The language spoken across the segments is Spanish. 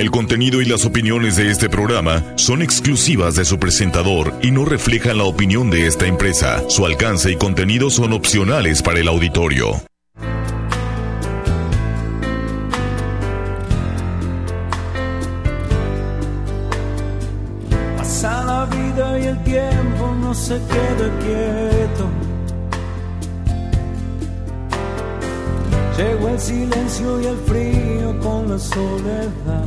El contenido y las opiniones de este programa son exclusivas de su presentador y no reflejan la opinión de esta empresa. Su alcance y contenido son opcionales para el auditorio. Pasa la vida y el tiempo no se queda quieto. Llegó el silencio y el frío con la soledad.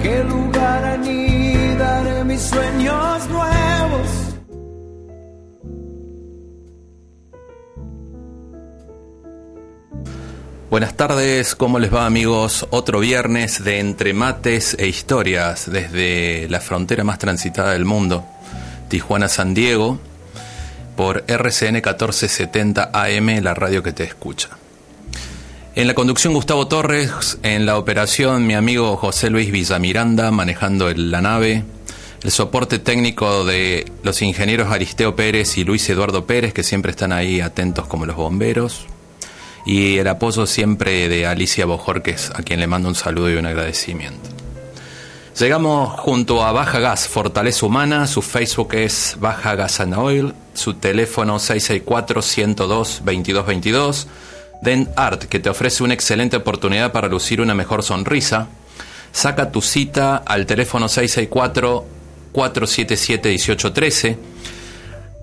¿Qué lugar anidaré mis sueños nuevos? Buenas tardes, ¿cómo les va amigos? Otro viernes de entre mates e historias desde la frontera más transitada del mundo, Tijuana-San Diego, por RCN 1470 AM, la radio que te escucha. En la conducción Gustavo Torres, en la operación mi amigo José Luis Villamiranda manejando la nave, el soporte técnico de los ingenieros Aristeo Pérez y Luis Eduardo Pérez, que siempre están ahí atentos como los bomberos, y el apoyo siempre de Alicia Bojorques, a quien le mando un saludo y un agradecimiento. Llegamos junto a Baja Gas, Fortaleza Humana, su Facebook es Baja Gas and Oil, su teléfono 664-102-2222, Den Art, que te ofrece una excelente oportunidad para lucir una mejor sonrisa. Saca tu cita al teléfono 664-477-1813.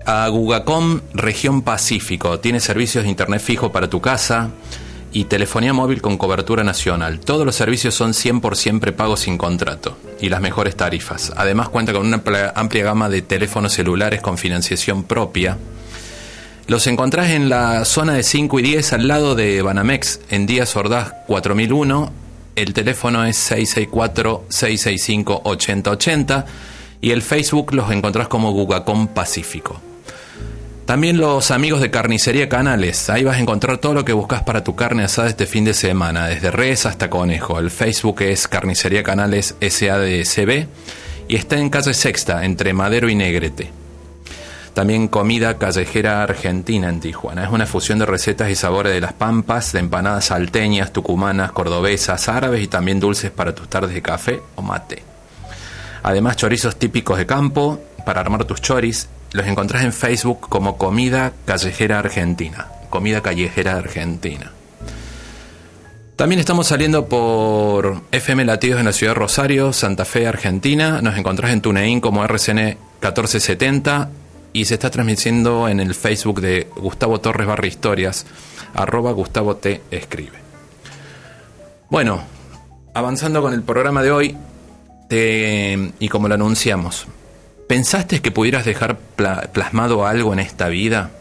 A Gugacom Región Pacífico, tiene servicios de internet fijo para tu casa y telefonía móvil con cobertura nacional. Todos los servicios son 100% prepagos sin contrato y las mejores tarifas. Además cuenta con una amplia- amplia gama de teléfonos celulares con financiación propia. Los encontrás en la zona de 5 y 10 al lado de Banamex en Díaz Ordaz 4001. El teléfono es 664-665-8080 y el Facebook los encontrás como Gugacom Pacífico. También los amigos de Carnicería Canales. Ahí vas a encontrar todo lo que buscas para tu carne asada este fin de semana, desde res hasta conejo. El Facebook es Carnicería Canales SADCB y está en calle Sexta, entre Madero y Negrete. También comida callejera argentina en Tijuana. Es una fusión de recetas y sabores de las pampas, de empanadas salteñas, tucumanas, cordobesas, árabes y también dulces para tus tardes de café o mate. Además, chorizos típicos de campo para armar tus choris. Los encontrás en Facebook como Comida Callejera Argentina. Comida Callejera Argentina. También estamos saliendo por FM Latidos en la ciudad de Rosario, Santa Fe, Argentina. Nos encontrás en TuneIn como RCN 1470 y se está transmitiendo en el Facebook de Gustavo Torres Barra Historias, arroba Gustavo T. Escribe. Bueno, avanzando con el programa de hoy, y como lo anunciamos, ¿pensaste que pudieras dejar pla- plasmado algo en esta vida?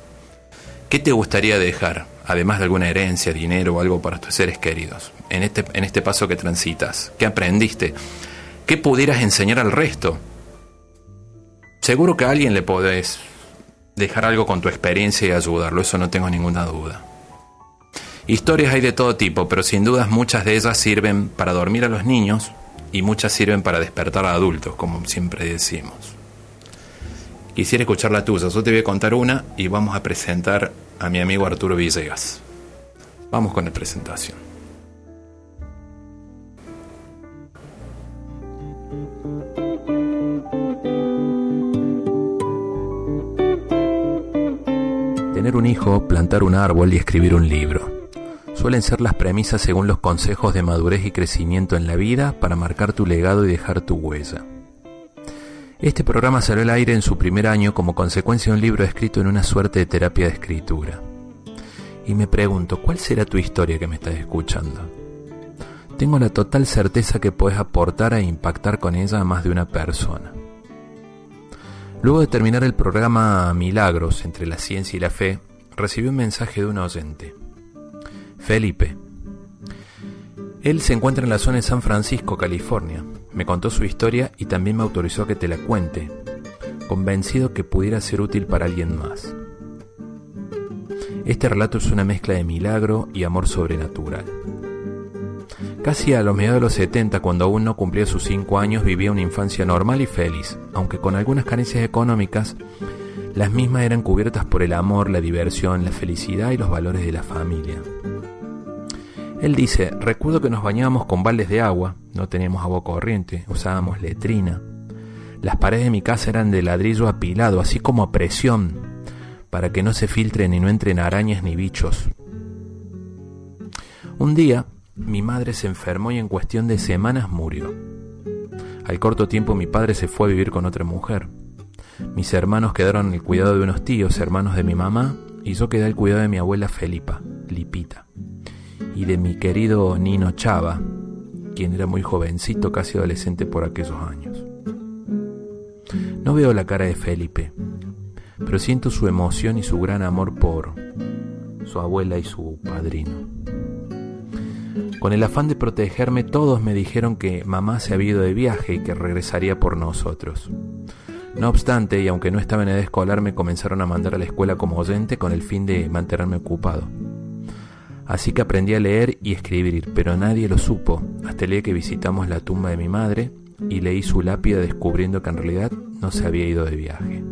¿Qué te gustaría dejar, además de alguna herencia, dinero o algo para tus seres queridos, en este, en este paso que transitas? ¿Qué aprendiste? ¿Qué pudieras enseñar al resto? Seguro que a alguien le podés dejar algo con tu experiencia y ayudarlo, eso no tengo ninguna duda. Historias hay de todo tipo, pero sin dudas muchas de ellas sirven para dormir a los niños y muchas sirven para despertar a adultos, como siempre decimos. Quisiera escuchar la tuya, yo te voy a contar una y vamos a presentar a mi amigo Arturo Villegas. Vamos con la presentación. Tener un hijo, plantar un árbol y escribir un libro. Suelen ser las premisas según los consejos de madurez y crecimiento en la vida para marcar tu legado y dejar tu huella. Este programa salió al aire en su primer año como consecuencia de un libro escrito en una suerte de terapia de escritura. Y me pregunto, ¿cuál será tu historia que me estás escuchando? Tengo la total certeza que puedes aportar e impactar con ella a más de una persona. Luego de terminar el programa Milagros entre la ciencia y la fe, recibí un mensaje de un oyente. Felipe. Él se encuentra en la zona de San Francisco, California. Me contó su historia y también me autorizó a que te la cuente, convencido que pudiera ser útil para alguien más. Este relato es una mezcla de milagro y amor sobrenatural. Casi a los mediados de los 70, cuando aún no cumplía sus 5 años, vivía una infancia normal y feliz, aunque con algunas carencias económicas, las mismas eran cubiertas por el amor, la diversión, la felicidad y los valores de la familia. Él dice, recuerdo que nos bañábamos con baldes de agua, no teníamos agua corriente, usábamos letrina. Las paredes de mi casa eran de ladrillo apilado, así como a presión, para que no se filtren y no entren arañas ni bichos. Un día, mi madre se enfermó y en cuestión de semanas murió. Al corto tiempo mi padre se fue a vivir con otra mujer. Mis hermanos quedaron en el cuidado de unos tíos, hermanos de mi mamá, y yo quedé al cuidado de mi abuela Felipa, Lipita y de mi querido Nino Chava, quien era muy jovencito, casi adolescente por aquellos años. No veo la cara de Felipe, pero siento su emoción y su gran amor por su abuela y su padrino. Con el afán de protegerme, todos me dijeron que mamá se había ido de viaje y que regresaría por nosotros. No obstante, y aunque no estaba en edad escolar, me comenzaron a mandar a la escuela como oyente con el fin de mantenerme ocupado. Así que aprendí a leer y escribir, pero nadie lo supo, hasta el día que visitamos la tumba de mi madre y leí su lápida descubriendo que en realidad no se había ido de viaje.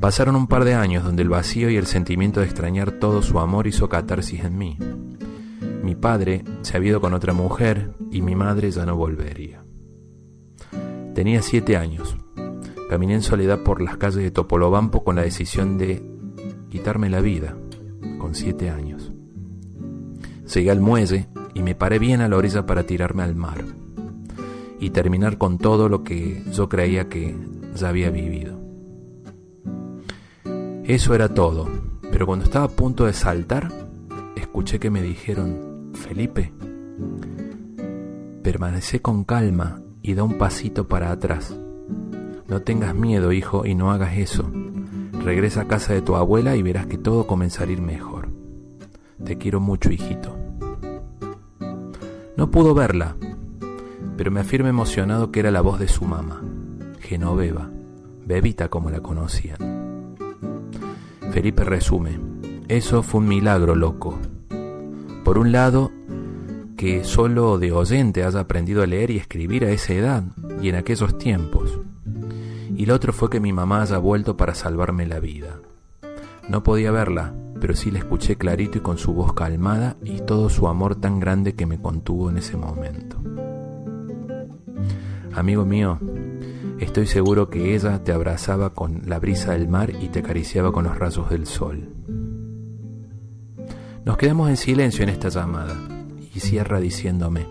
Pasaron un par de años donde el vacío y el sentimiento de extrañar todo su amor hizo catarsis en mí. Mi padre se había ido con otra mujer y mi madre ya no volvería. Tenía siete años. Caminé en soledad por las calles de Topolobampo con la decisión de quitarme la vida con siete años. Llegué al muelle y me paré bien a la orilla para tirarme al mar y terminar con todo lo que yo creía que ya había vivido. Eso era todo, pero cuando estaba a punto de saltar, escuché que me dijeron, Felipe, permanece con calma y da un pasito para atrás. No tengas miedo, hijo, y no hagas eso. Regresa a casa de tu abuela y verás que todo comenzará a ir mejor. Te quiero mucho, hijito. No pudo verla, pero me afirma emocionado que era la voz de su mamá, Genoveva, bebita como la conocían. Felipe resume, eso fue un milagro loco. Por un lado, que solo de oyente haya aprendido a leer y escribir a esa edad y en aquellos tiempos y el otro fue que mi mamá haya vuelto para salvarme la vida. No podía verla, pero sí la escuché clarito y con su voz calmada y todo su amor tan grande que me contuvo en ese momento. Amigo mío, estoy seguro que ella te abrazaba con la brisa del mar y te acariciaba con los rayos del sol. Nos quedamos en silencio en esta llamada y cierra diciéndome,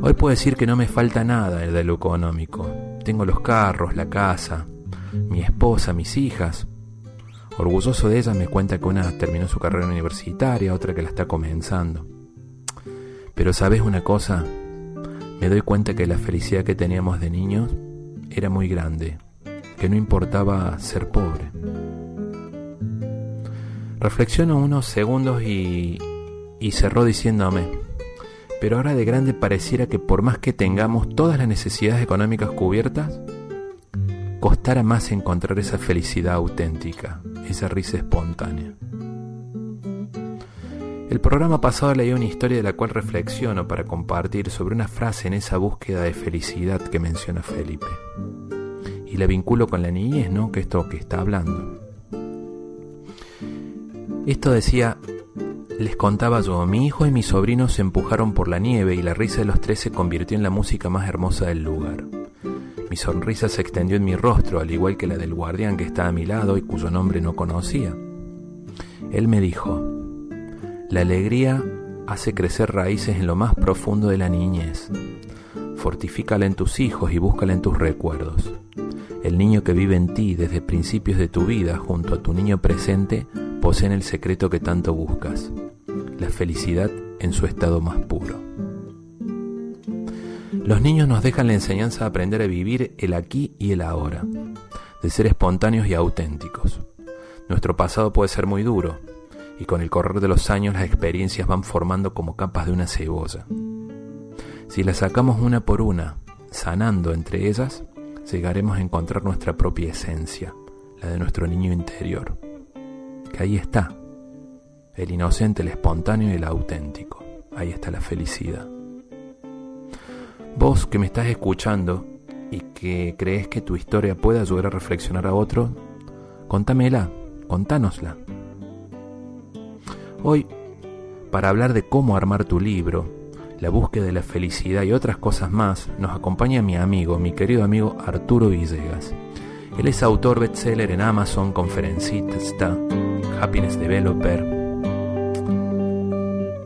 hoy puedo decir que no me falta nada de lo económico, tengo los carros, la casa, mi esposa, mis hijas. Orgulloso de ella me cuenta que una terminó su carrera universitaria, otra que la está comenzando. Pero sabes una cosa, me doy cuenta que la felicidad que teníamos de niños era muy grande, que no importaba ser pobre. Reflexiono unos segundos y, y cerró diciéndome, pero ahora de grande pareciera que por más que tengamos todas las necesidades económicas cubiertas, costara más encontrar esa felicidad auténtica, esa risa espontánea. El programa pasado leí una historia de la cual reflexiono para compartir sobre una frase en esa búsqueda de felicidad que menciona Felipe. Y la vinculo con la niñez, ¿no? Que esto que está hablando. Esto decía, les contaba yo, mi hijo y mi sobrino se empujaron por la nieve y la risa de los tres se convirtió en la música más hermosa del lugar. Mi sonrisa se extendió en mi rostro, al igual que la del guardián que estaba a mi lado y cuyo nombre no conocía. Él me dijo, la alegría hace crecer raíces en lo más profundo de la niñez. Fortifícala en tus hijos y búscala en tus recuerdos. El niño que vive en ti desde principios de tu vida junto a tu niño presente poseen el secreto que tanto buscas, la felicidad en su estado más puro. Los niños nos dejan la enseñanza de aprender a vivir el aquí y el ahora, de ser espontáneos y auténticos. Nuestro pasado puede ser muy duro, y con el correr de los años las experiencias van formando como capas de una cebolla. Si las sacamos una por una, sanando entre ellas, llegaremos a encontrar nuestra propia esencia, la de nuestro niño interior que ahí está, el inocente, el espontáneo y el auténtico. Ahí está la felicidad. Vos que me estás escuchando y que crees que tu historia puede ayudar a reflexionar a otro, contámela, contánosla. Hoy para hablar de cómo armar tu libro, la búsqueda de la felicidad y otras cosas más, nos acompaña mi amigo, mi querido amigo Arturo Villegas. Él es autor bestseller en Amazon, conferencista, happiness developer.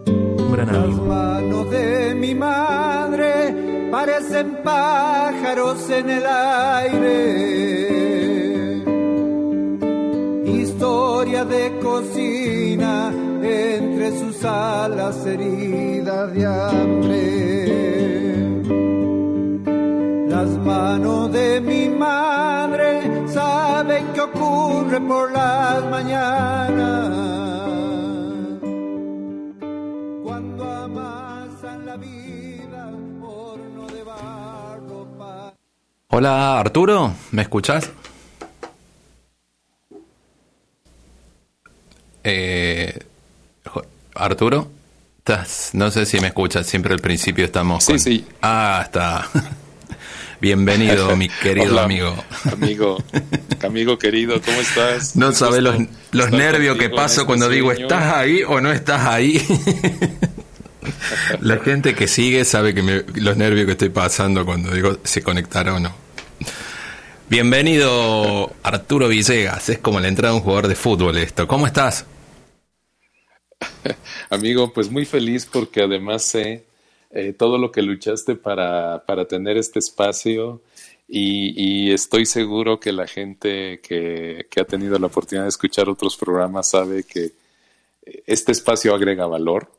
Un gran amigo. Las manos de mi madre parecen pájaros en el aire. Historia de cocina entre sus alas heridas de hambre. Las manos de mi madre saben qué ocurre por las mañanas. Hola Arturo, ¿me escuchás? Eh, Arturo, ¿estás? no sé si me escuchas, siempre al principio estamos Sí, con- sí. Ah, está. Bienvenido, mi querido Hola, amigo. Amigo, amigo querido, ¿cómo estás? No sabes los, los nervios que paso este cuando digo. ¿estás ahí o no estás ahí? La gente que sigue sabe que me- los nervios que estoy pasando cuando digo se conectará o no. Bienvenido Arturo Villegas, es como la entrada de un jugador de fútbol esto. ¿Cómo estás? Amigo, pues muy feliz porque además sé eh, todo lo que luchaste para, para tener este espacio y, estoy seguro que la gente que, que ha tenido la oportunidad de escuchar otros programas sabe que este espacio agrega valor.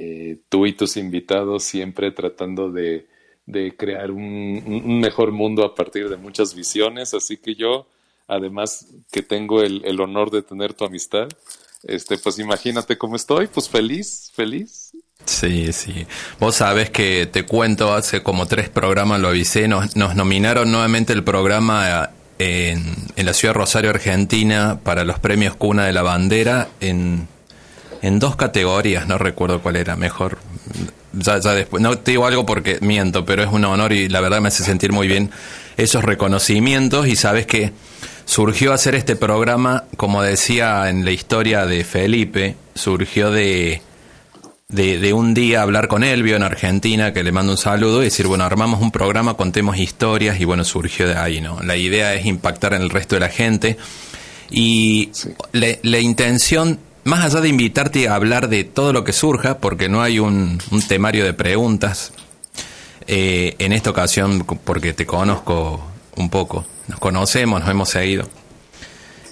Eh, tú y tus invitados siempre tratando de, de crear un, mejor mundo a partir de muchas visiones, así que yo, además que tengo el, el honor de tener tu amistad, este, pues imagínate cómo estoy, pues feliz, feliz. Sí, sí. Vos sabés que te cuento, hace como tres programas lo avisé, nos, nominaron nuevamente el programa en, en la ciudad de Rosario, Argentina, para los premios Cuna de la Bandera en, en dos categorías, no recuerdo cuál era, mejor. Ya, ya después, no te digo algo porque miento, pero es un honor y la verdad me hace sentir muy bien esos reconocimientos y sabes que surgió hacer este programa, como decía en la historia de Felipe, surgió de de, de un día hablar con Elvio en Argentina, que le mando un saludo, y decir, bueno, armamos un programa, contemos historias, y bueno, surgió de ahí, ¿no? La idea es impactar en el resto de la gente. Y Sí. la, la intención, más allá de invitarte a hablar de todo lo que surja, porque no hay un, un temario de preguntas, eh, en esta ocasión, porque te conozco un poco, nos conocemos, nos hemos seguido,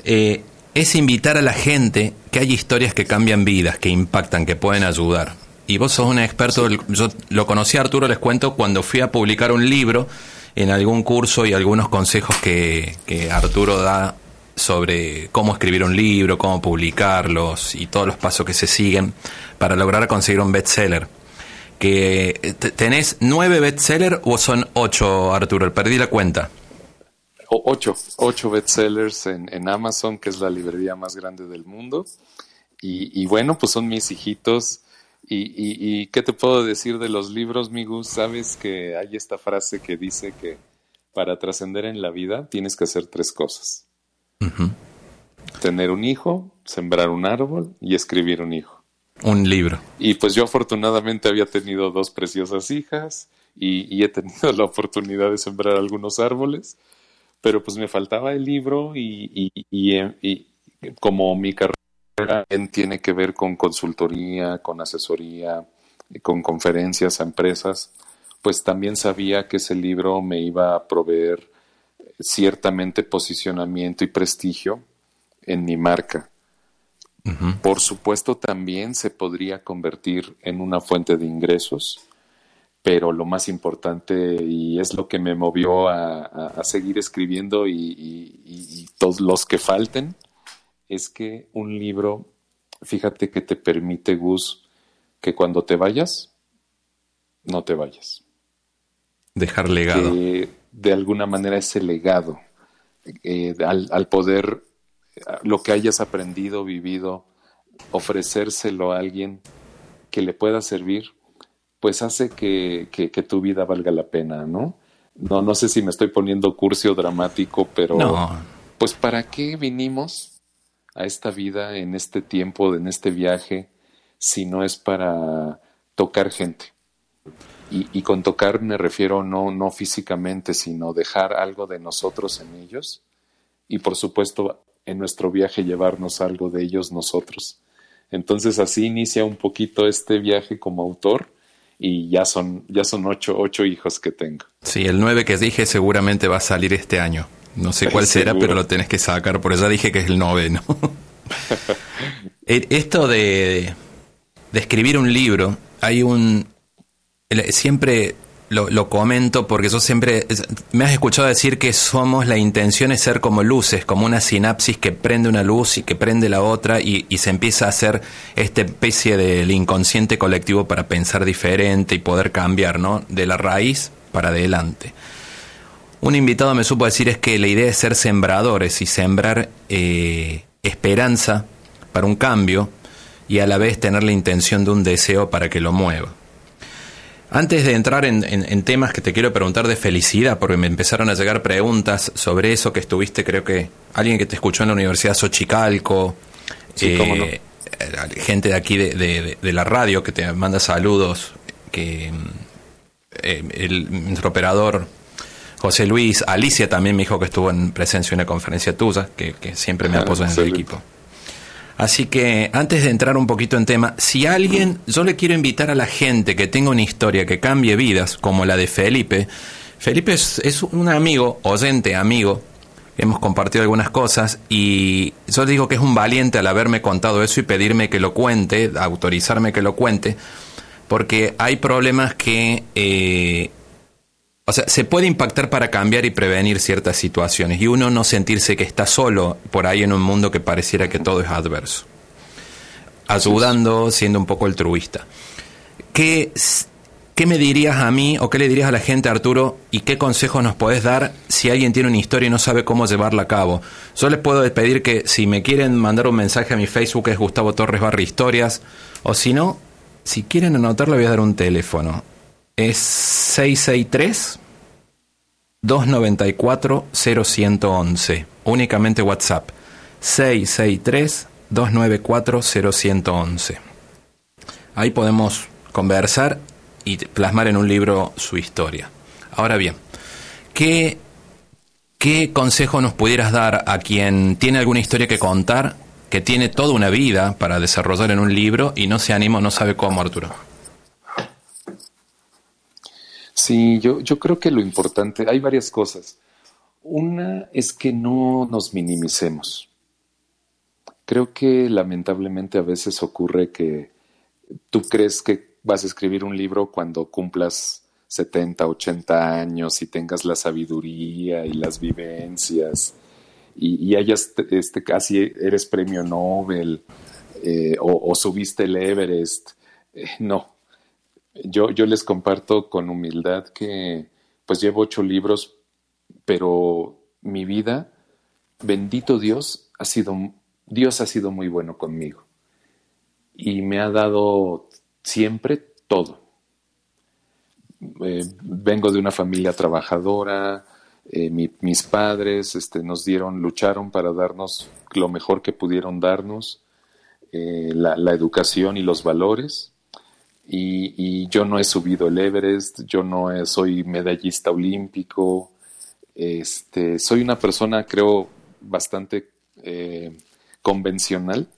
eh, es invitar a la gente que hay historias que cambian vidas, que impactan, que pueden ayudar. Y vos sos un experto, yo lo conocí a Arturo, les cuento, cuando fui a publicar un libro en algún curso y algunos consejos que, que Arturo da sobre cómo escribir un libro, cómo publicarlos y todos los pasos que se siguen para lograr conseguir un bestseller. Que eh, te- tenés nueve bestsellers o son ocho, Arturo, perdí la cuenta. Ocho, ocho bestsellers en, en Amazon, que es la librería más grande del mundo. Y, bueno, pues son mis hijitos. Y, y, y qué te puedo decir de los libros, Migus? Sabes que hay esta frase que dice que para trascender en la vida tienes que hacer tres cosas. Tener un hijo, sembrar un árbol y escribir un hijo. Un libro. Y pues yo afortunadamente había tenido dos preciosas hijas y, y he tenido la oportunidad de sembrar algunos árboles, pero pues me faltaba el libro y, y- y, como mi carrera tiene que ver con consultoría, con asesoría, y con conferencias a empresas, pues también sabía que ese libro me iba a proveer ciertamente posicionamiento y prestigio en mi marca. Por supuesto, también se podría convertir en una fuente de ingresos, pero lo más importante, y es lo que me movió a, a- a seguir escribiendo y, y- y- y todos los que falten, es que un libro, fíjate que te permite, Gus, que cuando te vayas, no te vayas. Dejar legado. Que de alguna manera ese legado, eh, al, al poder lo que hayas aprendido, vivido, ofrecérselo a alguien que le pueda servir, pues hace que, que- que tu vida valga la pena, ¿no? No, no sé si me estoy poniendo cursi o dramático, pero No. pues ¿para qué vinimos a esta vida, en este tiempo, en este viaje, sino es para tocar gente. Y, con tocar me refiero no, no físicamente, sino dejar algo de nosotros en ellos y por supuesto en nuestro viaje llevarnos algo de ellos nosotros. Entonces así inicia un poquito este viaje como autor y ya son, ya son ocho, ocho hijos que tengo. Sí, el nueve que dije seguramente va a salir este año. No sé cuál será, pero lo tenés que sacar, por eso dije que es el noveno. Eh, esto de, de escribir un libro, hay un... Siempre lo, comento porque yo siempre me has escuchado decir que somos la intención es ser como luces, como una sinapsis que prende una luz y que prende la otra y, se empieza a hacer esta especie del inconsciente colectivo para pensar diferente y poder cambiar, ¿no? De la raíz para adelante. Un invitado me supo decir es que la idea es ser sembradores y sembrar eh, esperanza para un cambio y a la vez tener la intención de un deseo para que lo mueva. Antes de entrar en, temas que te quiero preguntar de felicidad, porque me empezaron a llegar preguntas sobre eso que estuviste, creo que alguien que te escuchó en la Universidad Xochicalco, eh, gente de aquí de, la radio que te manda saludos, que eh, el, nuestro operador José Luis, Alicia también me dijo que estuvo en presencia en una conferencia tuya, que, siempre me ah, apoya en el equipo. Así que antes de entrar un poquito en tema, si alguien, yo le quiero invitar a la gente que tenga una historia que cambie vidas, como la de Felipe. Felipe es, un amigo, oyente, amigo, hemos compartido algunas cosas y yo digo que es un valiente al haberme contado eso y pedirme que lo cuente, autorizarme que lo cuente, porque hay problemas que eh, o sea, se puede impactar para cambiar y prevenir ciertas situaciones y uno no sentirse que está solo por ahí en un mundo que pareciera que todo es adverso. Ayudando, siendo un poco altruista. ¿Qué, ¿Qué me dirías a mí o qué le dirías a la gente, Arturo, y qué consejos nos podés dar si alguien tiene una historia y no sabe cómo llevarla a cabo? Yo les puedo pedir que si me quieren mandar un mensaje a mi Facebook es Gustavo Torres Barri Historias, o si no, si quieren anotarlo voy a dar un teléfono es 663 294 0111. Únicamente WhatsApp. 663 294 0111. Ahí podemos conversar y plasmar en un libro su historia. Ahora bien, ¿qué, ¿qué consejo nos pudieras dar a quien tiene alguna historia que contar, que tiene toda una vida para desarrollar en un libro y no se anima, no sabe cómo, Arturo? Sí, yo, yo creo que lo importante, hay varias cosas. Una es que no nos minimicemos. Creo que lamentablemente a veces ocurre que tú crees que vas a escribir un libro cuando cumplas 70, 80 años y tengas la sabiduría y las vivencias y, hayas, este, casi eres premio Nobel eh, o, subiste el Everest. Eh, no, yo, yo les comparto con humildad que pues llevo ocho libros, pero mi vida, bendito Dios, ha sido, Dios ha sido muy bueno conmigo y me ha dado siempre todo. Eh, vengo de una familia trabajadora, eh, mis padres este, nos dieron, lucharon para darnos lo mejor que pudieron darnos, eh, la, la, educación y los valores y, yo no he subido el Everest, yo no soy medallista olímpico, este, soy una persona creo bastante eh, convencional,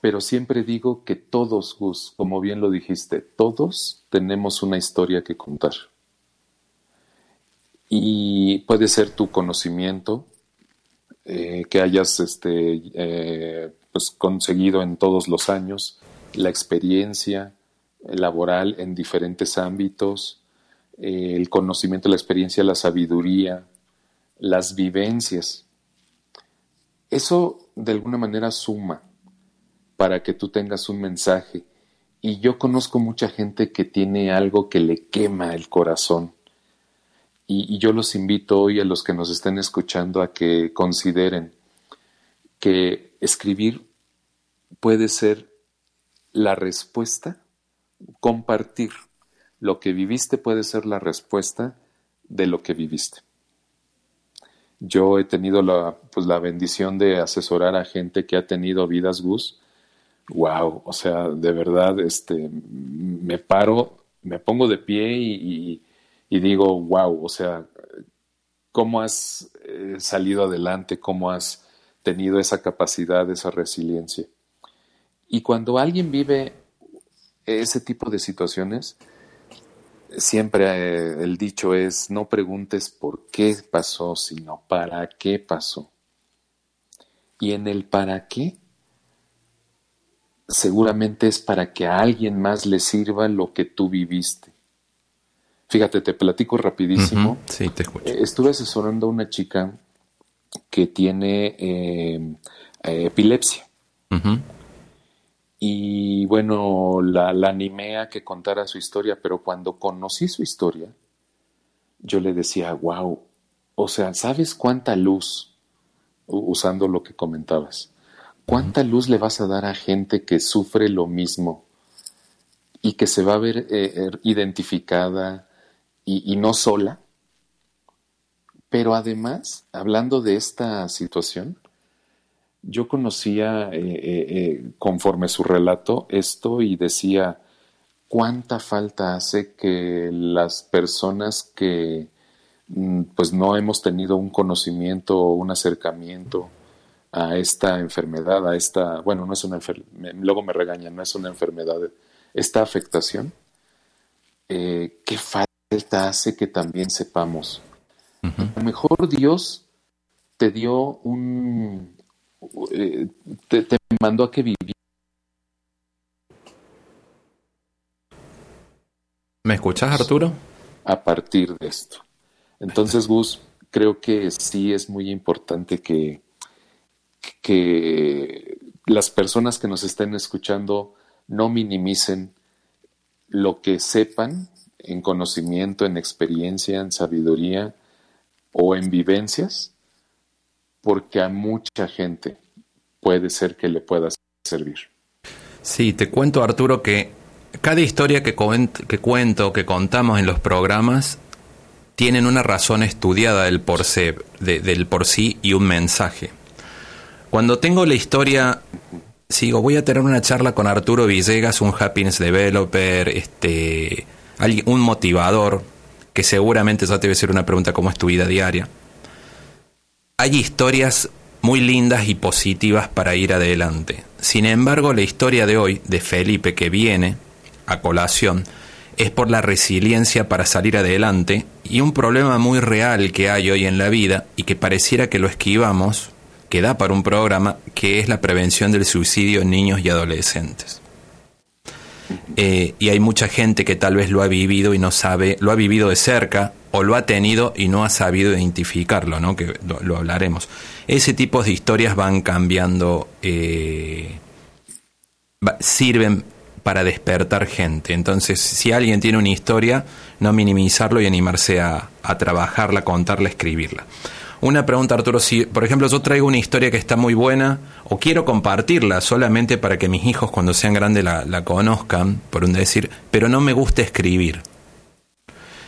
pero siempre digo que todos, Gus, como bien lo dijiste, todos tenemos una historia que contar. Y puede ser tu conocimiento eh, que hayas este, eh, pues conseguido en todos los años, la experiencia laboral en diferentes ámbitos, eh, el conocimiento, la experiencia, la sabiduría, las vivencias. Eso de alguna manera suma para que tú tengas un mensaje. Y yo conozco mucha gente que tiene algo que le quema el corazón. Y, y yo los invito hoy a los que nos estén escuchando a que consideren que escribir puede ser la respuesta, compartir lo que viviste puede ser la respuesta de lo que viviste. Yo he tenido la, pues, la bendición de asesorar a gente que ha tenido vidas Gus, wow, o sea, de verdad, este, me paro, me pongo de pie y, digo, wow, o sea, cómo has eh, salido adelante, cómo has tenido esa capacidad, esa resiliencia. Y cuando alguien vive ese tipo de situaciones, siempre eh, el dicho es, no preguntes por qué pasó, sino para qué pasó. Y en el para qué, seguramente es para que a alguien más le sirva lo que tú viviste. Fíjate, te platico rapidísimo. Sí, te escucho. Eh, estuve asesorando a una chica que tiene eh, epilepsia. Y bueno, la, la, animé a que contara su historia, pero cuando conocí su historia, yo le decía, wow, o sea, ¿sabes cuánta luz, usando lo que comentabas, cuánta luz le vas a dar a gente que sufre lo mismo y que se va a ver eh, er, identificada y, y no sola? Pero además, hablando de esta situación, yo conocía, eh, eh, eh, conforme su relato, esto y decía, ¿cuánta falta hace que las personas que mm, pues no hemos tenido un conocimiento o un acercamiento a esta enfermedad, a esta, bueno, no es una enfermedad, luego me regañan, no es una enfermedad, esta afectación, ¿qué falta hace que también sepamos? A lo mejor Dios te dio un, eh, te, mandó a que viviera. ¿Me escuchas, Arturo? A partir de esto. Entonces, Gus, creo que sí es muy importante que, que las personas que nos estén escuchando no minimicen lo que sepan en conocimiento, en experiencia, en sabiduría o en vivencias, porque a mucha gente puede ser que le pueda servir. Sí, te cuento Arturo que cada historia que, que cuento, que contamos en los programas, tienen una razón estudiada del por, del por sí y un mensaje. Cuando tengo la historia, sigo, voy a tener una charla con Arturo Villegas, un happiness developer, este, un motivador, que seguramente ya te voy a hacer una pregunta, ¿cómo es tu vida diaria? Hay historias muy lindas y positivas para ir adelante. Sin embargo, la historia de hoy, de Felipe que viene a colación, es por la resiliencia para salir adelante y un problema muy real que hay hoy en la vida y que pareciera que lo esquivamos, que da para un programa, que es la prevención del suicidio en niños y adolescentes. Eh, y hay mucha gente que tal vez lo ha vivido y no sabe, lo ha vivido de cerca o lo ha tenido y no ha sabido identificarlo, ¿no? que lo, hablaremos. Ese tipo de historias van cambiando, eh, sirven para despertar gente. Entonces, si alguien tiene una historia, no minimizarlo y animarse a, a trabajarla, contarla, escribirla. Una pregunta, Arturo, si por ejemplo yo traigo una historia que está muy buena o quiero compartirla solamente para que mis hijos cuando sean grandes la, conozcan, por un decir, pero no me gusta escribir.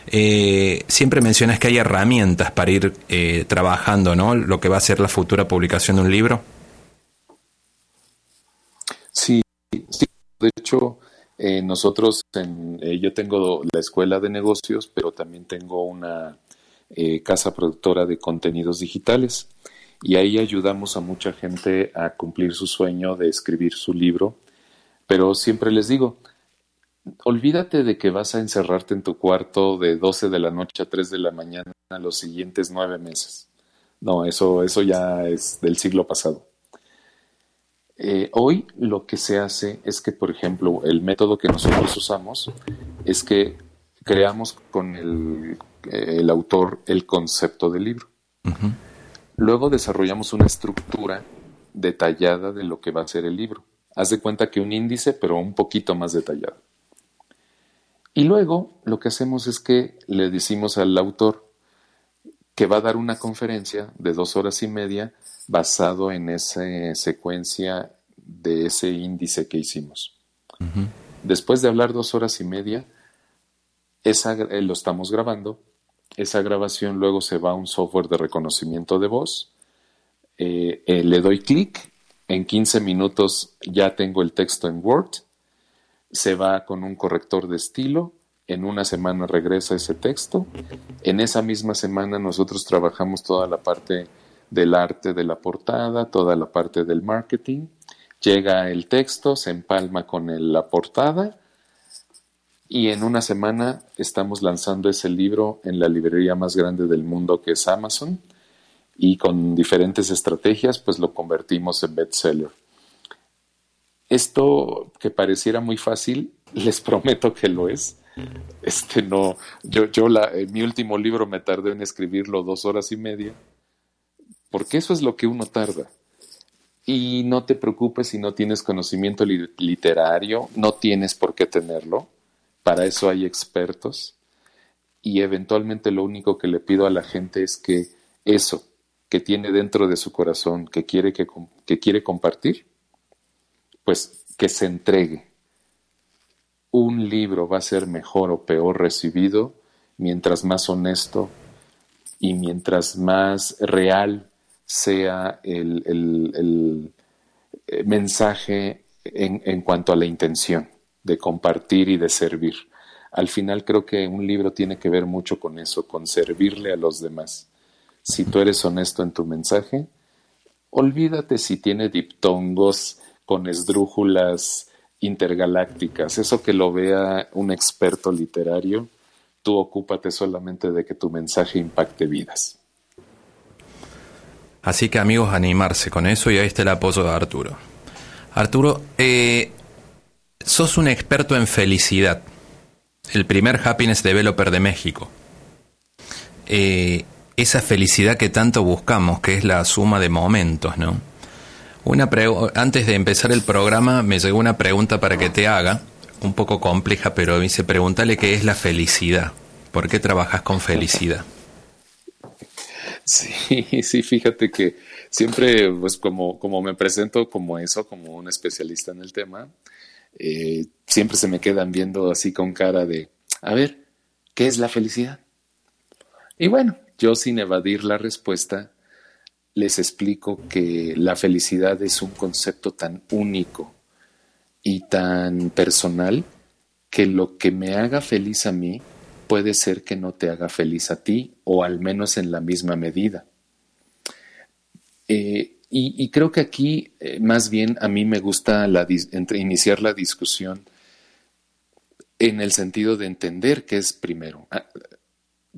Eh, siempre mencionas que hay herramientas para ir eh, trabajando, ¿no? Lo que va a ser la futura publicación de un libro. Sí, sí. de hecho, eh, nosotros, en, yo tengo la escuela de negocios, pero también tengo una eh, casa productora de contenidos digitales. Y ahí ayudamos a mucha gente a cumplir su sueño de escribir su libro. Pero siempre les digo, olvídate de que vas a encerrarte en tu cuarto de 12 de la noche a 3 de la mañana los siguientes nueve meses. No, eso, eso ya es del siglo pasado. Eh, hoy lo que se hace es que, por ejemplo, el método que nosotros usamos es que creamos con el el autor el concepto del libro. Luego desarrollamos una estructura detallada de lo que va a ser el libro. Haz de cuenta que un índice, pero un poquito más detallado. Y luego lo que hacemos es que le decimos al autor que va a dar una conferencia de dos horas y media basado en esa secuencia de ese índice que hicimos. Después de hablar dos horas y media, esa, eh, lo estamos grabando esa grabación luego se va a un software de reconocimiento de voz, eh, eh, le doy clic en 15 minutos ya tengo el texto en Word, se va con un corrector de estilo, en una semana regresa ese texto, en esa misma semana nosotros trabajamos toda la parte del arte de la portada, toda la parte del marketing, llega el texto, se empalma con la portada y en una semana estamos lanzando ese libro en la librería más grande del mundo que es Amazon y con diferentes estrategias pues lo convertimos en bestseller. Esto que pareciera muy fácil, les prometo que lo es. Este no, yo, yo en mi último libro me tardé en escribirlo dos horas y media, porque eso es lo que uno tarda. Y no te preocupes si no tienes conocimiento literario, no tienes por qué tenerlo, para eso hay expertos. Y eventualmente lo único que le pido a la gente es que eso que tiene dentro de su corazón, que quiere, que, quiere compartir, pues que se entregue. Un libro va a ser mejor o peor recibido mientras más honesto y mientras más real sea el, eh, mensaje en, en cuanto a la intención de compartir y de servir. Al final creo que un libro tiene que ver mucho con eso, con servirle a los demás. Si tú eres honesto en tu mensaje, olvídate si tiene diptongos con esdrújulas intergalácticas, eso que lo vea un experto literario, tú ocúpate solamente de que tu mensaje impacte vidas. Así que amigos, animarse con eso y ahí está el apoyo de Arturo. Arturo, eh, sos un experto en felicidad, el primer happiness developer de México. Eh, esa felicidad que tanto buscamos, que es la suma de momentos, ¿no? Una antes de empezar el programa me llegó una pregunta para que te haga, un poco compleja, pero dice, pregúntale qué es la felicidad. ¿Por qué trabajas con felicidad? Sí, sí, fíjate que siempre, pues como, como me presento como eso, como un especialista en el tema, eh, siempre se me quedan viendo así con cara de, a ver, ¿qué es la felicidad? Y bueno, yo sin evadir la respuesta, les explico que la felicidad es un concepto tan único y tan personal que lo que me haga feliz a mí puede ser que no te haga feliz a ti o al menos en la misma medida. Eh, y, creo que aquí eh, más bien a mí me gusta iniciar la discusión en el sentido de entender qué es primero, ah,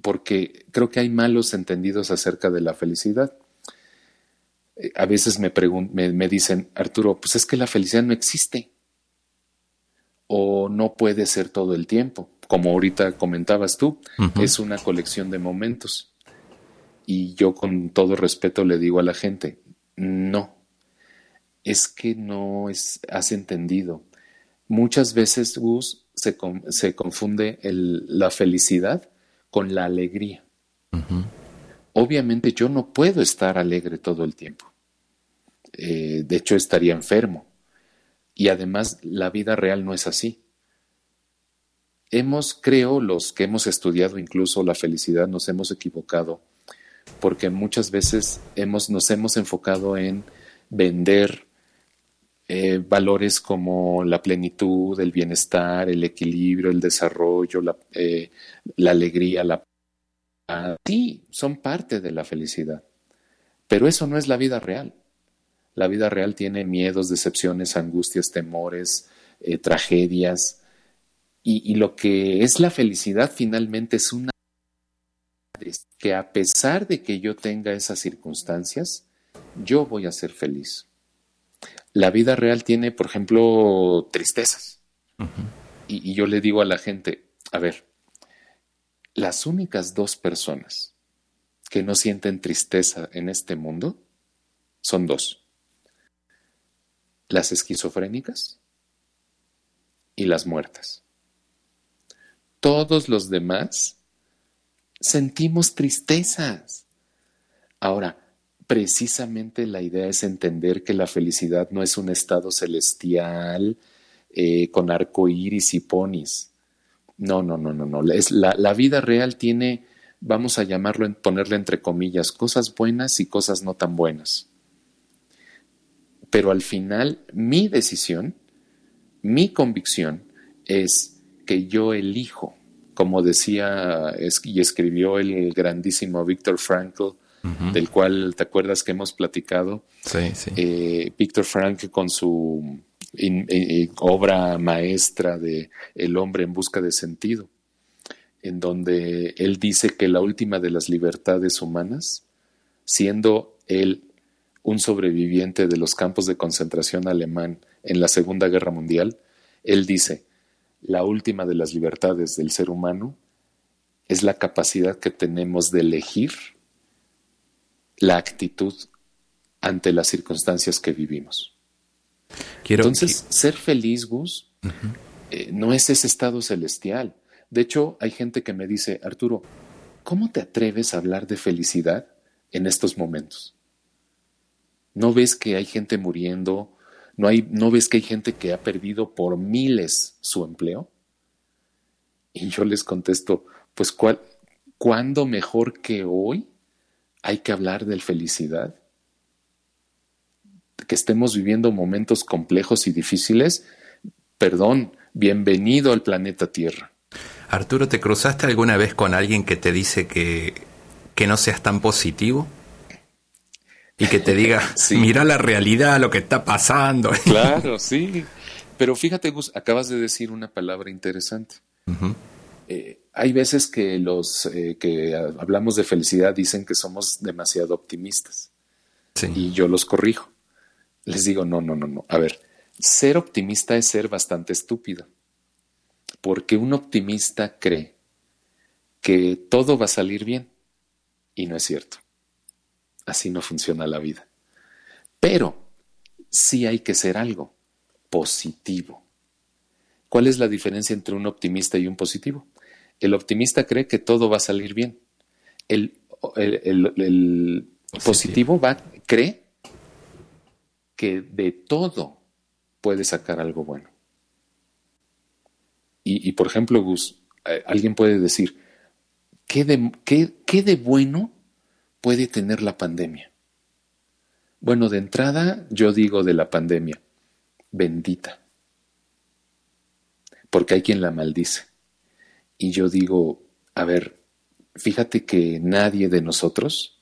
porque creo que hay malos entendidos acerca de la felicidad. Eh, a veces me, me, dicen, Arturo, pues es que la felicidad no existe o no puede ser todo el tiempo. Como ahorita comentabas tú, es una colección de momentos. Y yo con todo respeto le digo a la gente, no, es que no es, has entendido. Muchas veces, Gus, se, se confunde la felicidad con la alegría. Obviamente yo no puedo estar alegre todo el tiempo. Eh, de hecho, estaría enfermo. Y además, la vida real no es así. Hemos, creo, los que hemos estudiado incluso la felicidad, nos hemos equivocado, porque muchas veces hemos, nos hemos enfocado en vender eh, valores como la plenitud, el bienestar, el equilibrio, el desarrollo, la, eh, la alegría, la sí, son parte de la felicidad, pero eso no es la vida real. La vida real tiene miedos, decepciones, angustias, temores, eh, tragedias, y, lo que es la felicidad finalmente es que a pesar de que yo tenga esas circunstancias, yo voy a ser feliz. La vida real tiene, por ejemplo, tristezas. y, yo le digo a la gente, a ver, las únicas dos personas que no sienten tristeza en este mundo son dos. Las esquizofrénicas y las muertas. Todos los demás sentimos tristezas. Ahora, precisamente la idea es entender que la felicidad no es un estado celestial eh, con arco iris y ponis. No, no, no, no, no. Es la, la vida real tiene, vamos a llamarlo, ponerle entre comillas, cosas buenas y cosas no tan buenas. Pero al final, mi decisión, mi convicción es que yo elijo, como decía y escribió el grandísimo Víctor Frankl, del cual te acuerdas que hemos platicado. Sí, sí. Eh, Víctor Frankl con su obra maestra de El hombre en busca de sentido, en donde él dice que la última de las libertades humanas, siendo él un sobreviviente de los campos de concentración alemán en la Segunda Guerra Mundial, él dice, la última de las libertades del ser humano es la capacidad que tenemos de elegir la actitud ante las circunstancias que vivimos. Entonces, ser feliz, Gus, eh, no es ese estado celestial. De hecho, hay gente que me dice, Arturo, ¿cómo te atreves a hablar de felicidad en estos momentos? ¿No ves que hay gente muriendo? ¿No, hay, ¿No ves que hay gente que ha perdido por miles su empleo? Y yo les contesto, pues ¿cuál, ¿cuándo mejor que hoy hay que hablar de felicidad? Que estemos viviendo momentos complejos y difíciles. Perdón, bienvenido al planeta Tierra. Arturo, ¿te cruzaste alguna vez con alguien que te dice que, que no seas tan positivo? Y que te diga, mira la realidad, lo que está pasando. Claro, sí. Pero fíjate, Gus, acabas de decir una palabra interesante. Eh, hay veces que los eh, que hablamos de felicidad dicen que somos demasiado optimistas. Y yo los corrijo. Les digo, no, no, no, no. A ver, ser optimista es ser bastante estúpido. Porque un optimista cree que todo va a salir bien. Y no es cierto. Así no funciona la vida. Pero sí hay que ser algo positivo. ¿Cuál es la diferencia entre un optimista y un positivo? El optimista cree que todo va a salir bien. El, positivo va, cree que de todo puede sacar algo bueno. Y, por ejemplo, Gus, eh, alguien puede decir, ¿qué de, ¿qué de bueno puede tener la pandemia? Bueno, de entrada yo digo de la pandemia, bendita, porque hay quien la maldice. Y yo digo, a ver, fíjate que nadie de nosotros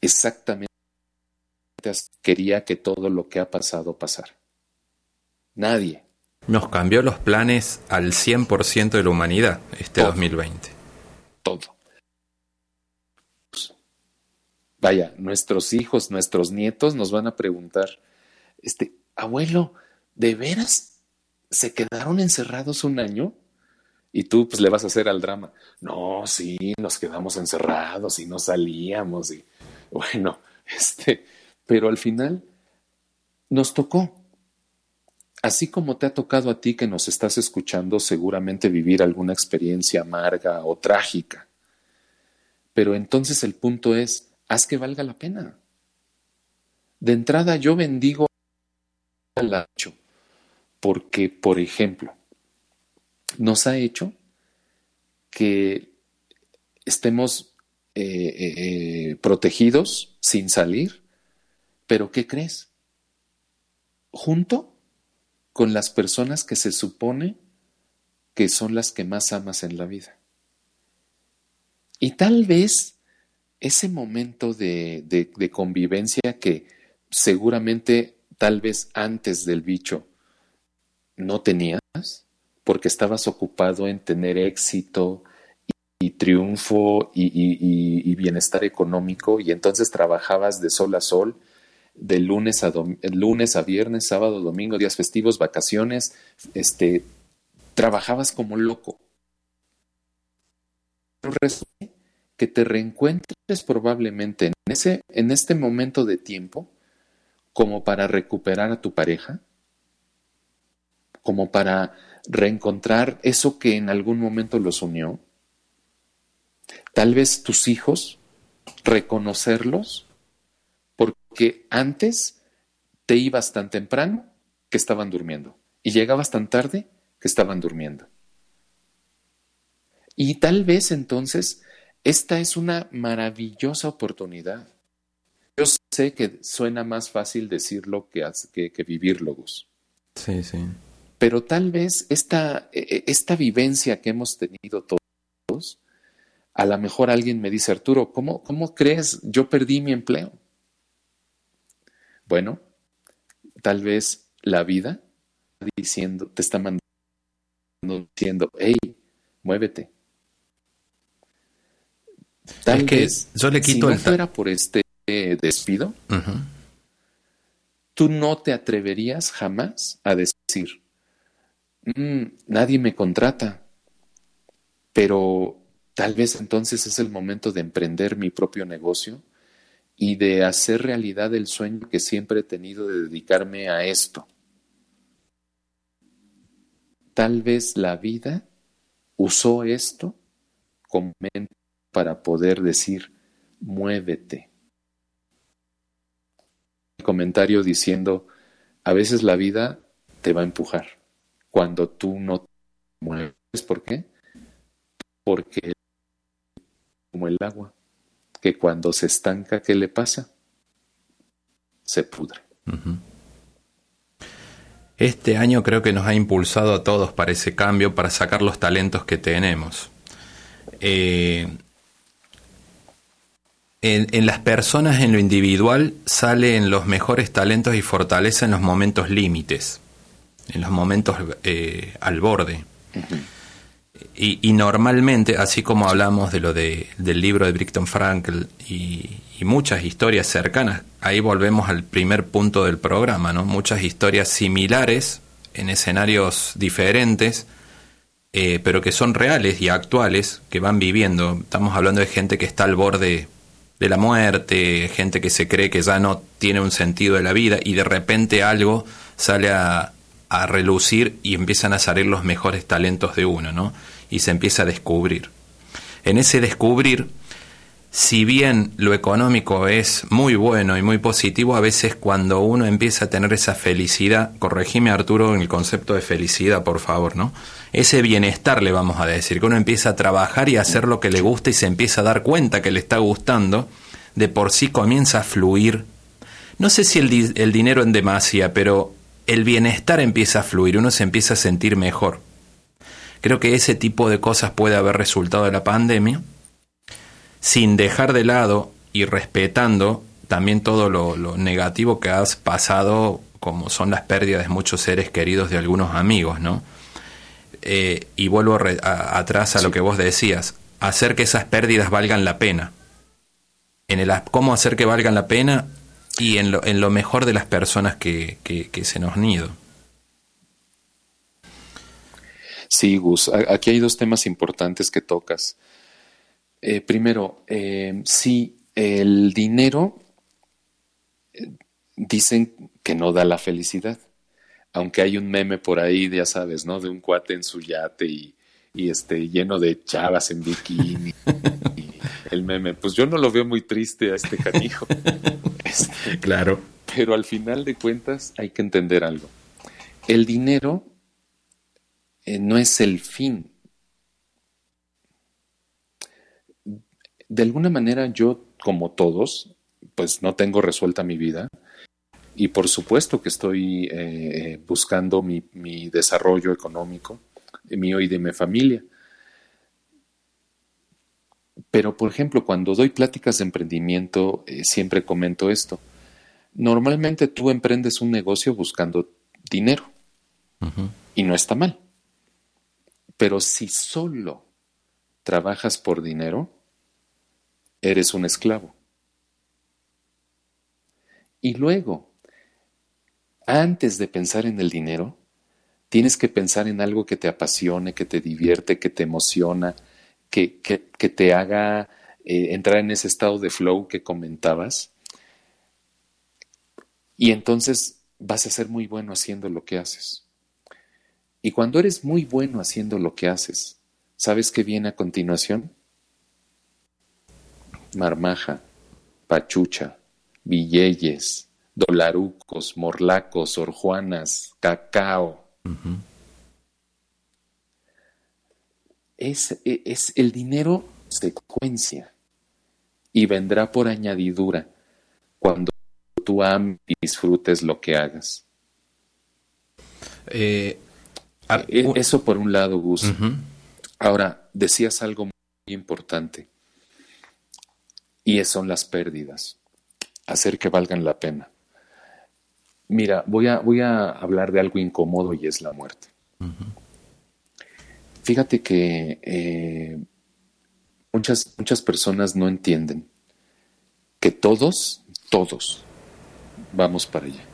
exactamente quería que todo lo que ha pasado pasara. Nadie. Nos cambió los planes al 100% de la humanidad este 2020. Todo. Vaya, nuestros hijos, nuestros nietos nos van a preguntar, este, abuelo, ¿de veras se quedaron encerrados un año? Y tú pues le vas a hacer al drama, no, sí, nos quedamos encerrados y no salíamos y bueno, este, pero al final nos tocó. Así como te ha tocado a ti que nos estás escuchando seguramente vivir alguna experiencia amarga o trágica. Pero entonces el punto es, haz que valga la pena. De entrada yo bendigo al hecho, porque, por ejemplo, nos ha hecho que estemos eh, eh, eh, protegidos sin salir, pero ¿qué crees? Junto con las personas que se supone que son las que más amas en la vida. Y tal vez ese momento de, de, convivencia que seguramente tal vez antes del bicho no tenías, porque estabas ocupado en tener éxito y, triunfo y, bienestar económico y entonces trabajabas de sol a sol, de lunes a, lunes a viernes, sábado, domingo, días festivos, vacaciones, este, trabajabas como loco. Pero que te reencuentres probablemente en, ese, en este momento de tiempo como para recuperar a tu pareja, como para reencontrar eso que en algún momento los unió. Tal vez tus hijos, reconocerlos, porque antes te ibas tan temprano que estaban durmiendo y llegabas tan tarde que estaban durmiendo. Y tal vez entonces esta es una maravillosa oportunidad sé que suena más fácil decirlo que, que, que vivirlo, Gus. Sí, sí. Pero tal vez esta, e, e, esta vivencia que hemos tenido todos, a lo mejor alguien me dice, Arturo, ¿cómo, ¿cómo crees? Yo perdí mi empleo. Bueno, tal vez la vida diciendo, te está mandando diciendo, hey, muévete. Tal vez, yo le quito si no fuera por este despido, tú no te atreverías jamás a decir, mm, nadie me contrata, pero tal vez entonces es el momento de emprender mi propio negocio y de hacer realidad el sueño que siempre he tenido de dedicarme a esto. Tal vez la vida usó esto como para poder decir, muévete. El comentario diciendo, a veces la vida te va a empujar cuando tú no te mueves. ¿Por qué? Porque como el agua, que cuando se estanca, ¿qué le pasa? Se pudre. Este año creo que nos ha impulsado a todos para ese cambio, para sacar los talentos que tenemos. Eh, en, las personas, en lo individual, salen los mejores talentos y fortaleza en los momentos límites, en los momentos eh, al borde. y, normalmente, así como hablamos de lo de, del libro de Brighton Frankl y, y muchas historias cercanas. Ahí volvemos al primer punto del programa, ¿no? Muchas historias similares en escenarios diferentes, eh, pero que son reales y actuales, que van viviendo. Estamos hablando de gente que está al borde de la muerte, gente que se cree que ya no tiene un sentido de la vida y de repente algo sale a, relucir y empiezan a salir los mejores talentos de uno, ¿no? Y se empieza a descubrir. En ese descubrir si bien lo económico es muy bueno y muy positivo, a veces cuando uno empieza a tener esa felicidad, corregime Arturo en el concepto de felicidad, por favor, ¿no? Ese bienestar le vamos a decir, que uno empieza a trabajar y a hacer lo que le gusta y se empieza a dar cuenta que le está gustando, de por sí comienza a fluir. No sé si el, el dinero en demasía, pero el bienestar empieza a fluir, uno se empieza a sentir mejor. Creo que ese tipo de cosas puede haber resultado de la pandemia sin dejar de lado y respetando también todo lo, negativo que has pasado, como son las pérdidas de muchos seres queridos de algunos amigos, ¿no? Eh, y vuelvo atrás a lo que vos decías, hacer que esas pérdidas valgan la pena. En el cómo hacer que valgan la pena y en lo, en lo mejor de las personas que, que, se nos han ido. Sí, Gus, aquí hay dos temas importantes que tocas. Eh, primero, eh, sí, el dinero eh, dicen que no da la felicidad, aunque hay un meme por ahí, ya sabes, ¿no? De un cuate en su yate y, este, lleno de chavas en bikini. y el meme, pues yo no lo veo muy triste a este canijo. Este, claro. Pero al final de cuentas hay que entender algo. El dinero no es el fin, de alguna manera yo, como todos, pues no tengo resuelta mi vida y por supuesto que estoy eh, buscando mi, desarrollo económico, mío y de mi familia. Pero, por ejemplo, cuando doy pláticas de emprendimiento, eh, siempre comento esto. Normalmente tú emprendes un negocio buscando dinero y no está mal. Pero si solo trabajas por dinero, eres un esclavo. Y luego, antes de pensar en el dinero, tienes que pensar en algo que te apasione, que te divierte, que te emociona, que, que, te haga eh, entrar en ese estado de flow que comentabas. Y entonces vas a ser muy bueno haciendo lo que haces. Y cuando eres muy bueno haciendo lo que haces, ¿sabes qué viene a continuación? Marmaja, pachucha, villeyes, dolarucos, morlacos, orjuanas, cacao. es, e, es el dinero secuencia y vendrá por añadidura cuando tú ames y disfrutes lo que hagas. Eh, e, Eso por un lado, Gus. Ahora, decías algo muy importante y son las pérdidas, hacer que valgan la pena. Mira, voy a, voy a hablar de algo incómodo y es la muerte. Fíjate que eh, muchas, muchas personas no entienden que todos, todos vamos para allá.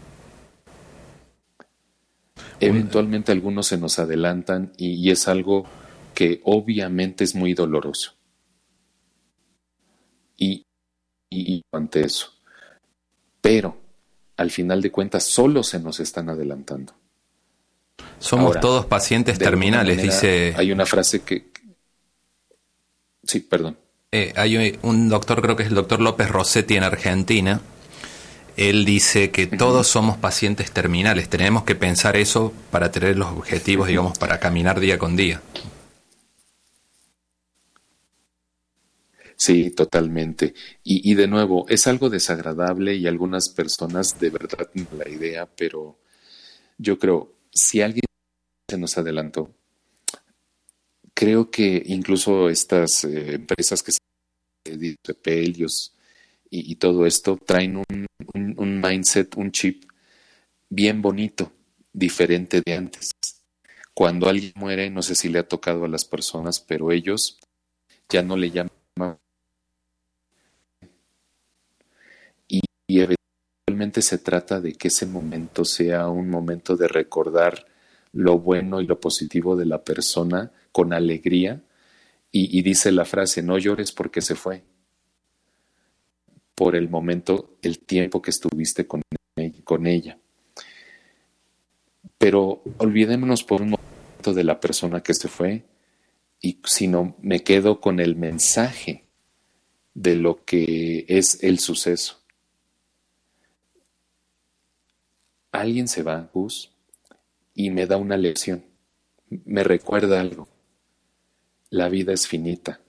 Eventualmente algunos se nos adelantan y, es algo que obviamente es muy doloroso. Y, y, ante eso. Pero al final de cuentas solo se nos están adelantando. Somos todos pacientes terminales, dice. Hay una frase que. Sí, perdón. Eh, hay un doctor, creo que es el doctor López Rossetti en Argentina, él dice que todos somos pacientes terminales, tenemos que pensar eso para tener los objetivos, digamos, para caminar día con día. Sí, totalmente. Y, y de nuevo, es algo desagradable y algunas personas de verdad tienen la idea, pero yo creo, si alguien se nos adelantó, creo que incluso estas eh, empresas que se de Pelios y, todo esto traen un, un, mindset, un chip bien bonito, diferente de antes. Cuando alguien muere, no sé si le ha tocado a las personas, pero ellos ya no le llaman. Y, eventualmente se trata de que ese momento sea un momento de recordar lo bueno y lo positivo de la persona con alegría. y dice la frase, no llores porque se fue por el momento, el tiempo que estuviste con, con ella. Pero olvidémonos por un momento de la persona que se fue y sino me quedo con el mensaje de lo que es el suceso. Alguien se va, Gus, y me da una lección, me recuerda algo. La vida es finita.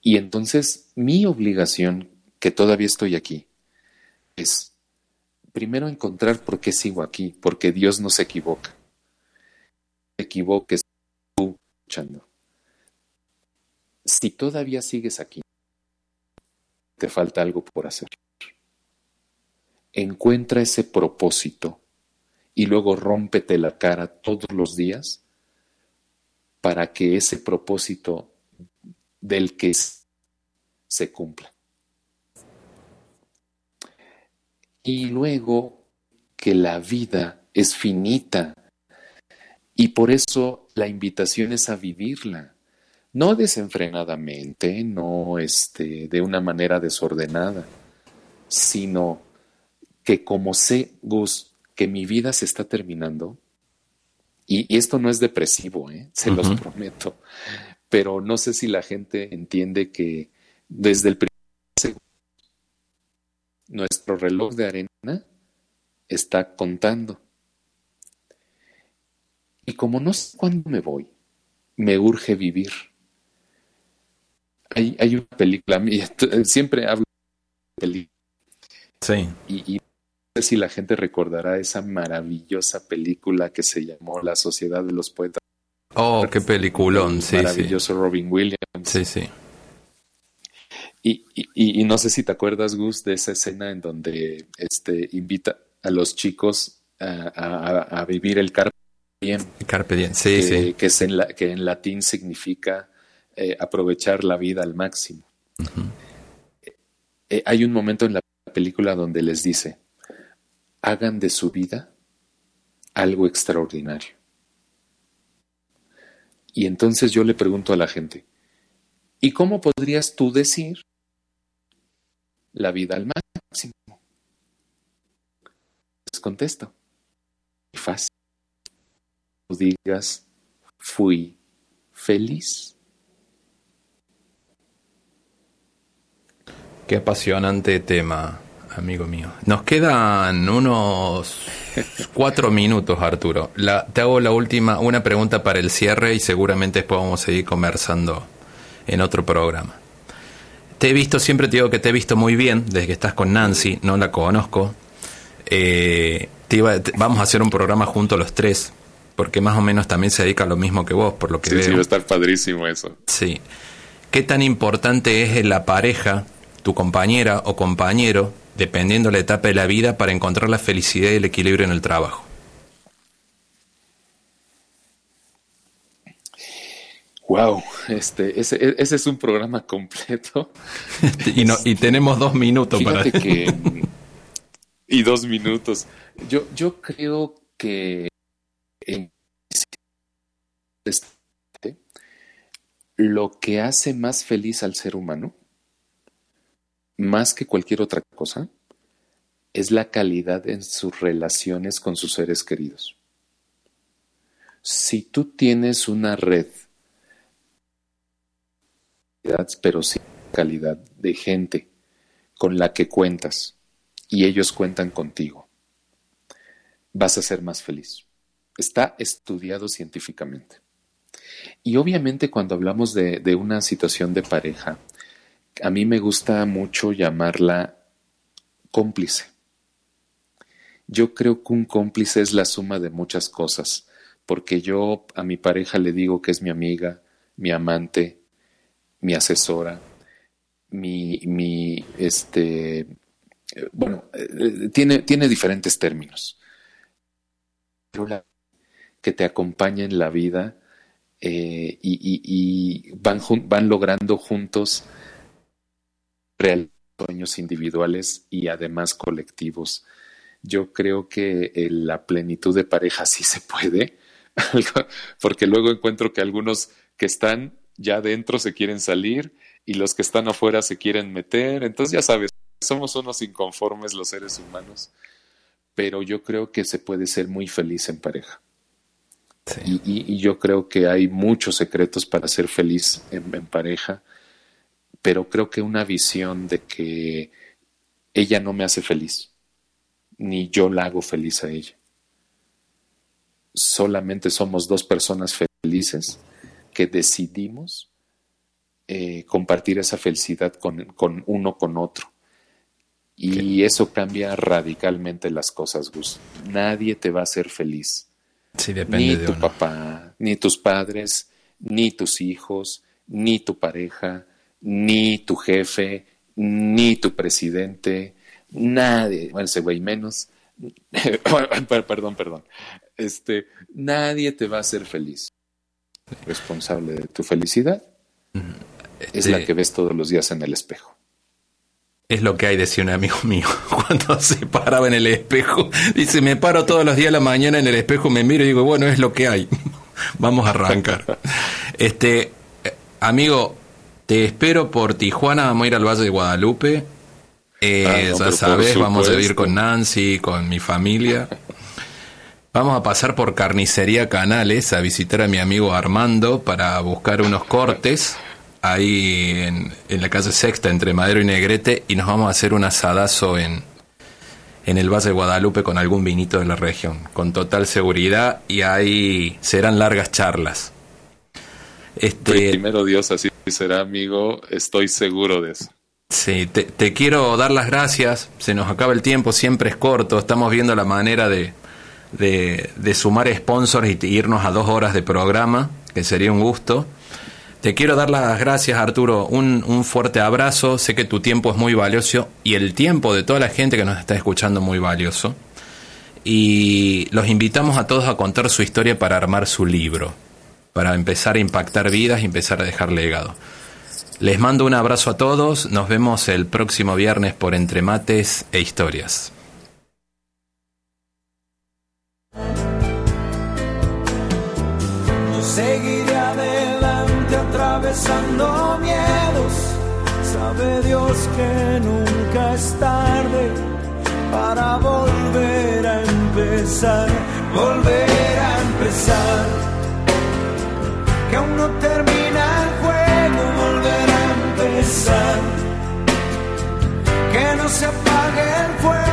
Y entonces mi obligación, que todavía estoy aquí, es primero encontrar por qué sigo aquí, porque Dios no se equivoca. Te equivoques tú escuchando. Si todavía sigues aquí, te falta algo por hacer. Encuentra ese propósito y luego rómpete la cara todos los días para que ese propósito del que se cumpla. Y luego que la vida es finita y por eso la invitación es a vivirla, no desenfrenadamente, no este, de una manera desordenada, sino que como sé, Gus, que mi vida se está terminando, y, esto no es depresivo, ¿eh? se los prometo, pero no sé si la gente entiende que desde el primer segundo nuestro reloj de arena está contando. Y como no sé cuándo me voy, me urge vivir. Hay, hay una película, siempre hablo de película. Sí. Y, sé si la gente recordará esa maravillosa película que se llamó La Sociedad de los Poetas Oh, qué peliculón, sí. Maravilloso Robin Williams. Sí, sí. Y, y, no sé si te acuerdas, Gus, de esa escena en donde este, invita a los chicos a, vivir el carpe diem. carpe diem, sí, que, sí. Que, es en la, que en latín significa eh, aprovechar la vida al máximo. Eh, hay un momento en la película donde les dice, hagan de su vida algo extraordinario. Y entonces yo le pregunto a la gente, ¿y cómo podrías tú decir la vida al máximo? Les contesto, fácil. Tú digas, fui feliz. Qué apasionante tema amigo mío. Nos quedan unos cuatro minutos, Arturo. La, te hago la última, una pregunta para el cierre y seguramente después vamos a seguir conversando en otro programa. te he visto, siempre te digo que te he visto muy bien desde que estás con Nancy, no la conozco. Eh, vamos a hacer un programa juntos los tres, porque más o menos también se dedica a lo mismo que vos, por lo que sí, veo. Sí, va a estar padrísimo eso. Sí. ¿Qué tan importante es la pareja, tu compañera o compañero, dependiendo la etapa de la vida, para encontrar la felicidad y el equilibrio en el trabajo? Wow, este, ese, e, ese es un programa completo. y, no, y tenemos dos minutos Fíjate para. Que, y dos minutos. Yo, yo creo que en lo que hace más feliz al ser humano, más que cualquier otra cosa, es la calidad en sus relaciones con sus seres queridos. Si tú tienes una red pero sí calidad de gente con la que cuentas y ellos cuentan contigo, vas a ser más feliz. Está estudiado científicamente. Y obviamente cuando hablamos de, de una situación de pareja, a mí me gusta mucho llamarla cómplice. Yo creo que un cómplice es la suma de muchas cosas, porque yo a mi pareja le digo que es mi amiga, mi amante, mi asesora, mi, mi este, bueno, eh, tiene, tiene diferentes términos. Que te acompaña en la vida eh, y, y, van, van logrando juntos reales sueños individuales y además colectivos. Yo creo que la plenitud de pareja sí se puede, porque luego encuentro que algunos que están ya dentro se quieren salir y los que están afuera se quieren meter. Entonces ya sabes, somos unos inconformes los seres humanos, pero yo creo que se puede ser muy feliz en pareja. Y, yo creo que hay muchos secretos para ser feliz en, en pareja, pero creo que una visión de que ella no me hace feliz, ni yo la hago feliz a ella. Solamente somos dos personas felices que decidimos eh, compartir esa felicidad con, con, uno con otro. Y eso cambia radicalmente las cosas, Gus. Nadie te va a hacer feliz. ni tu papá, ni tus padres, ni tus hijos, ni tu pareja, ni tu jefe, ni tu presidente, nadie, bueno, ese güey menos, perdón, perdón, este, nadie te va a hacer feliz responsable de tu felicidad es la que ves todos los días en el espejo. Es lo que hay, decía un amigo mío, cuando se paraba en el espejo. Dice, me paro todos los días a la mañana en el espejo, me miro y digo, bueno, es lo que hay. Vamos a arrancar. este, amigo, te espero por Tijuana, vamos a ir al Valle de Guadalupe. Eh, ah, ya sabes, vamos a vivir con Nancy, con mi familia. Vamos a pasar por Carnicería Canales a visitar a mi amigo Armando para buscar unos cortes ahí en, la calle Sexta entre Madero y Negrete y nos vamos a hacer un asadazo en, en el Valle de Guadalupe con algún vinito de la región, con total seguridad y ahí serán largas charlas. Este, Primero Dios, así será amigo, estoy seguro de eso. Sí, te, quiero dar las gracias, se nos acaba el tiempo, siempre es corto, estamos viendo la manera de de, sumar sponsors y irnos a dos horas de programa, que sería un gusto. Te quiero dar las gracias, Arturo. Un, un, fuerte abrazo. Sé que tu tiempo es muy valioso y el tiempo de toda la gente que nos está escuchando muy valioso. Y los invitamos a todos a contar su historia para armar su libro, para empezar a impactar vidas y empezar a dejar legado. Les mando un abrazo a todos. Nos vemos el próximo viernes por Entre Mates e Historias. Seguiré adelante atravesando miedos. Sabe Dios que nunca es tarde para volver a empezar, volver a empezar que aún no termina el juego, volverá a empezar. Que no se apague el fuego.